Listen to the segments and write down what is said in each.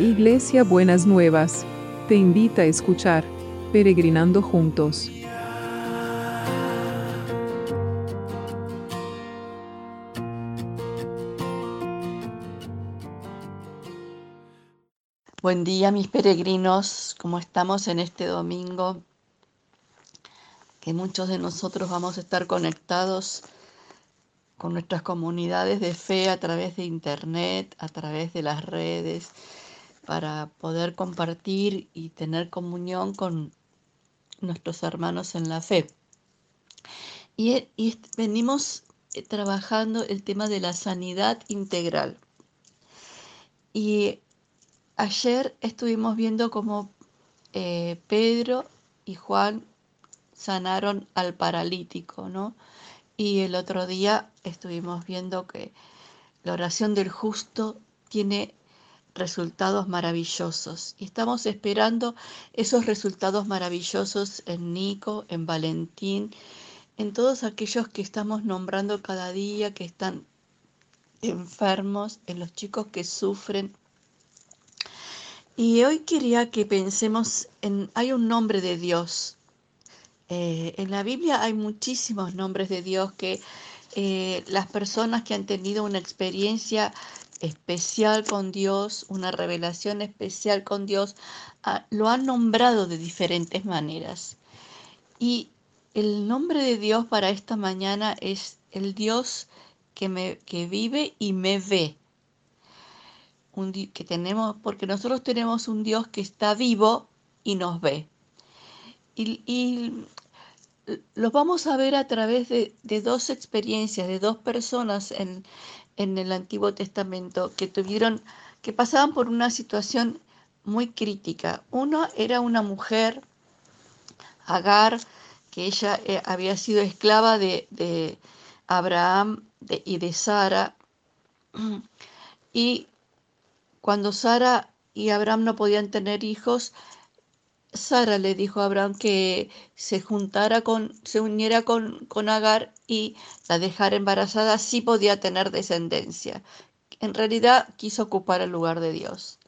Iglesia Buenas Nuevas, te invita a escuchar Peregrinando Juntos. Buen día mis peregrinos, ¿cómo estamos en este domingo? Que muchos de nosotros vamos a estar conectados con nuestras comunidades de fe a través de internet, a través de las redes, para poder compartir y tener comunión con nuestros hermanos en la fe. Y, venimos eh, trabajando el tema de la sanidad integral. Y ayer estuvimos viendo cómo eh, Pedro y Juan sanaron al paralítico, ¿no? Y el otro día estuvimos viendo que la oración del justo tiene resultados maravillosos y estamos esperando esos resultados maravillosos en Nico, en Valentín, en todos aquellos que estamos nombrando cada día, que están enfermos, en los chicos que sufren. Y hoy quería que pensemos en, hay un nombre de Dios eh, en la Biblia hay muchísimos nombres de Dios que eh, las personas que han tenido una experiencia especial con Dios, una revelación especial con Dios, ah, lo han nombrado de diferentes maneras. Y el nombre de Dios para esta mañana es el Dios que, me, que vive y me ve. Un, que tenemos, porque nosotros tenemos un Dios que está vivo y nos ve. Y, y, vamos a ver a través de, dos experiencias, de dos personas en, el Antiguo Testamento que tuvieron, que pasaban por una situación muy crítica. Uno era una mujer, Agar, que ella eh, había sido esclava de, Abraham y de Sara. Y cuando Sara y Abraham no podían tener hijos, Sara le dijo a Abraham que se juntara con, se uniera con, con Agar y la dejara embarazada, así podía tener descendencia. En realidad quiso ocupar el lugar de Dios.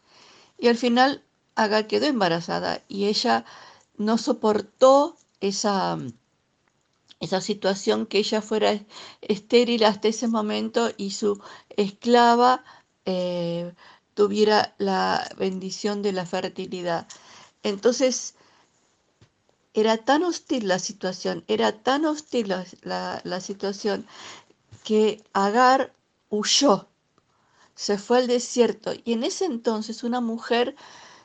Y al final Agar quedó embarazada y ella no soportó esa, esa situación que ella fuera estéril hasta ese momento y su esclava eh, tuviera la bendición de la fertilidad. Entonces, era tan hostil la situación, era tan hostil la, situación que Agar huyó, se fue al desierto y en ese entonces una mujer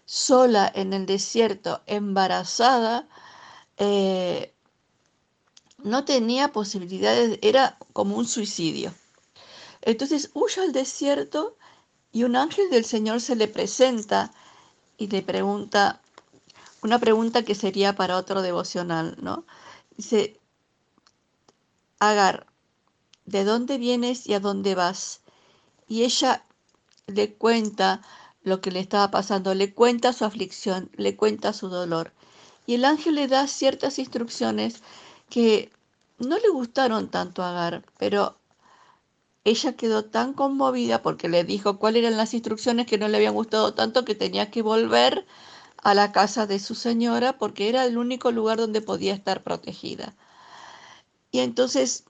sola en el desierto, embarazada, eh, no tenía posibilidades, era como un suicidio. Entonces huye al desierto y un ángel del Señor se le presenta y le pregunta, una pregunta que sería para otro devocional, ¿no? Dice, Agar, ¿de dónde vienes y a dónde vas? Y ella le cuenta lo que le estaba pasando, le cuenta su aflicción, le cuenta su dolor. Y el ángel le da ciertas instrucciones que no le gustaron tanto a Agar, pero ella quedó tan conmovida porque le dijo cuáles eran las instrucciones que no le habían gustado tanto que tenía que volver a la casa de su señora porque era el único lugar donde podía estar protegida. Y entonces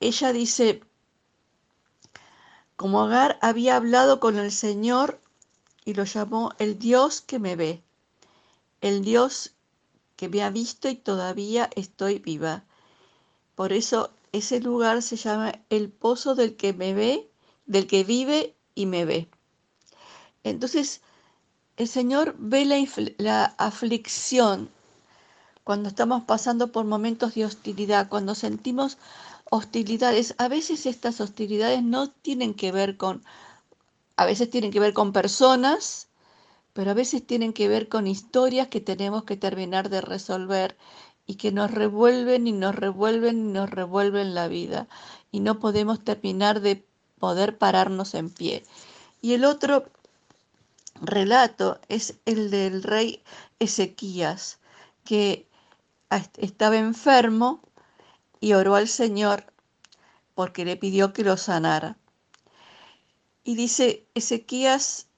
ella dice, como Agar había hablado con el Señor y lo llamó el Dios que me ve, el Dios que me ha visto y todavía estoy viva. Por eso ese lugar se llama el pozo del que me ve, del que vive y me ve. Entonces, el Señor ve la, aflicción cuando estamos pasando por momentos de hostilidad, cuando sentimos hostilidades. A veces estas hostilidades no tienen que ver con, a veces tienen que ver con personas, pero a veces tienen que ver con historias que tenemos que terminar de resolver y que nos revuelven y nos revuelven y nos revuelven la vida y no podemos terminar de poder pararnos en pie. Y el otro relato es el del rey Ezequías, que estaba enfermo y oró al Señor porque le pidió que lo sanara. Y dice Ezequías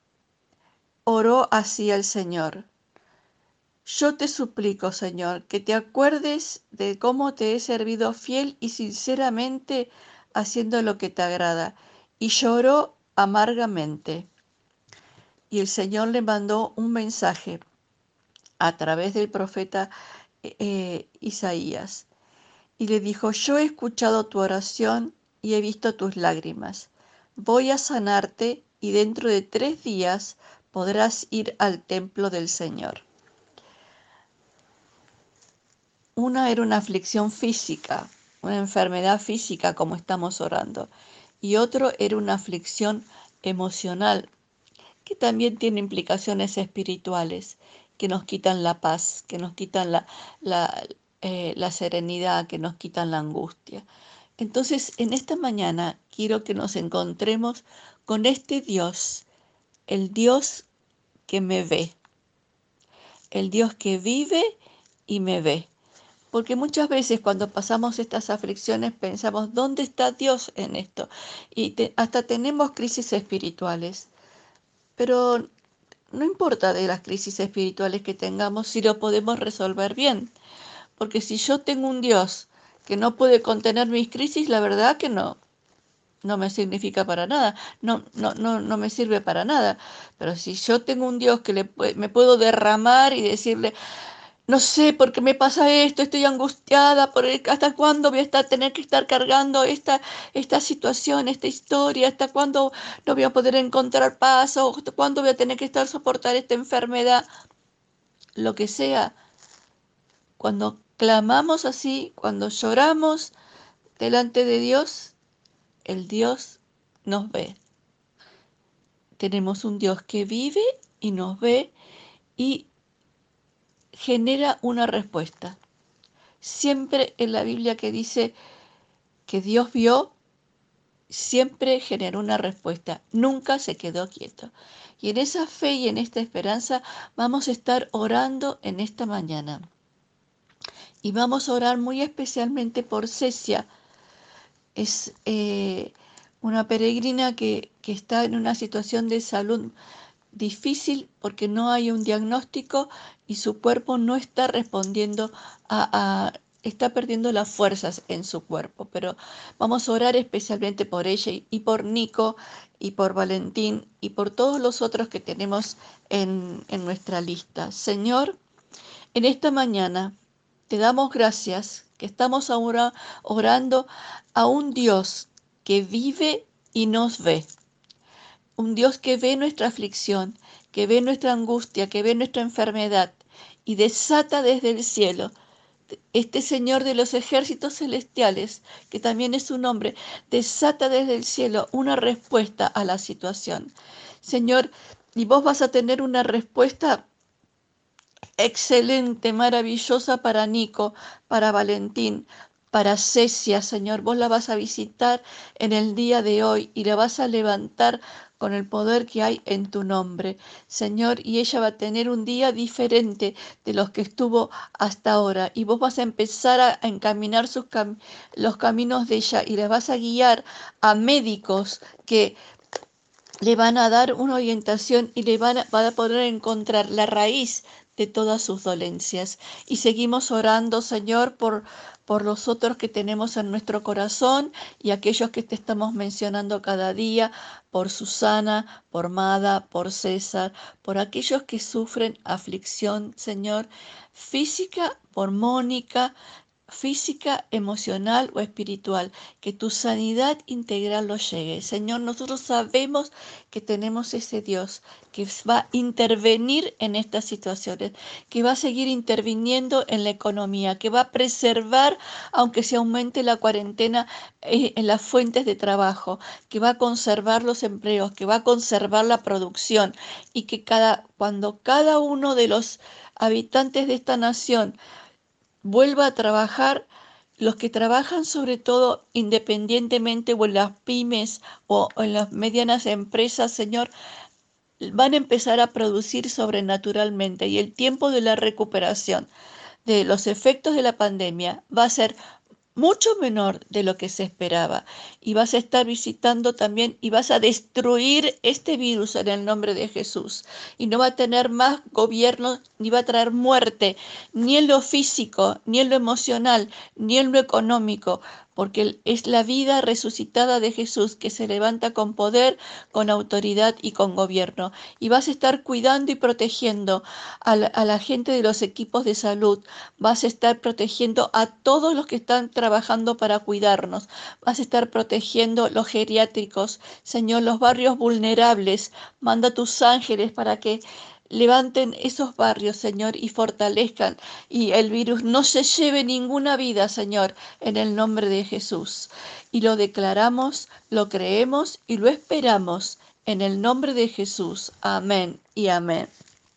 oró así al Señor. Yo te suplico, Señor, que te acuerdes de cómo te he servido fiel y sinceramente haciendo lo que te agrada. Y lloró amargamente. Y el Señor le mandó un mensaje a través del profeta eh, Isaías. Y le dijo, yo he escuchado tu oración y he visto tus lágrimas. Voy a sanarte y dentro de tres días podrás ir al templo del Señor. Una era una aflicción física, una enfermedad física como estamos orando, y otro era una aflicción emocional que también tiene implicaciones espirituales que nos quitan la paz, que nos quitan la, eh, la serenidad, que nos quitan la angustia. Entonces, en esta mañana quiero que nos encontremos con este Dios, el Dios que me ve, el Dios que vive y me ve. Porque muchas veces cuando pasamos estas aflicciones pensamos, ¿dónde está Dios en esto? Y hasta tenemos crisis espirituales. Pero no importa de las crisis espirituales que tengamos si lo podemos resolver bien. Porque si yo tengo un Dios que no puede contener mis crisis, la verdad que no, no me significa para nada, no, no, no, no me sirve para nada. Pero si yo tengo un Dios que me puedo derramar y decirle, no sé por qué me pasa esto, estoy angustiada, por hasta cuándo voy a estar, tener que estar cargando esta, esta situación, esta historia, hasta cuándo no voy a poder encontrar paz, o hasta cuándo voy a tener que estar soportar esta enfermedad, lo que sea. Cuando clamamos así, cuando lloramos delante de Dios, el Dios nos ve. Tenemos un Dios que vive y nos ve y genera una respuesta. Siempre en la Biblia que dice que Dios vio, siempre generó una respuesta, nunca se quedó quieto. Y en esa fe y en esta esperanza vamos a estar orando en esta mañana. Y vamos a orar muy especialmente por Cecia. Es eh, una peregrina que, que está en una situación de salud difícil porque no hay un diagnóstico y su cuerpo no está respondiendo a, está perdiendo las fuerzas en su cuerpo. Pero vamos a orar especialmente por ella y, por Nico y por Valentín y por todos los otros que tenemos en, en nuestra lista. Señor, en esta mañana te damos gracias que estamos ahora orando a un Dios que vive y nos ve un Dios que ve nuestra aflicción, que ve nuestra angustia, que ve nuestra enfermedad y desata desde el cielo. Este Señor de los ejércitos celestiales, que también es su nombre, desata desde el cielo una respuesta a la situación. Señor, y vos vas a tener una respuesta excelente, maravillosa para Nico, para Valentín, para Cecia, Señor. Vos la vas a visitar en el día de hoy y la vas a levantar con el poder que hay en tu nombre, Señor, y ella va a tener un día diferente de los que estuvo hasta ahora, y vos vas a empezar a encaminar sus los caminos de ella y le vas a guiar a médicos que le van a dar una orientación y le van a, van a poder encontrar la raíz de todas sus dolencias. Y seguimos orando, Señor, por, por los otros que tenemos en nuestro corazón y aquellos que te estamos mencionando cada día, por Susana, por Mada, por César, por aquellos que sufren aflicción, Señor, física, por Mónica, física, emocional o espiritual, que tu sanidad integral lo llegue. Señor, nosotros sabemos que tenemos ese Dios que va a intervenir en estas situaciones, que va a seguir interviniendo en la economía, que va a preservar, aunque se aumente la cuarentena, eh, en las fuentes de trabajo, que va a conservar los empleos, que va a conservar la producción y que cada, cuando cada uno de los habitantes de esta nación vuelva a trabajar los que trabajan sobre todo independientemente o en las pymes o en las medianas empresas, Señor, van a empezar a producir sobrenaturalmente y el tiempo de la recuperación de los efectos de la pandemia va a ser mucho menor de lo que se esperaba. Y vas a estar visitando también y vas a destruir este virus en el nombre de Jesús. Y no va a tener más gobierno, ni va a traer muerte, ni en lo físico, ni en lo emocional, ni en lo económico porque es la vida resucitada de Jesús que se levanta con poder, con autoridad y con gobierno. Y vas a estar cuidando y protegiendo a la, gente de los equipos de salud, vas a estar protegiendo a todos los que están trabajando para cuidarnos, vas a estar protegiendo los geriátricos, Señor, los barrios vulnerables. Manda tus ángeles para que Levanten esos barrios, Señor, y fortalezcan y el virus no se lleve ninguna vida, Señor, en el nombre de Jesús. Y lo declaramos, lo creemos y lo esperamos en el nombre de Jesús. Amén y amén.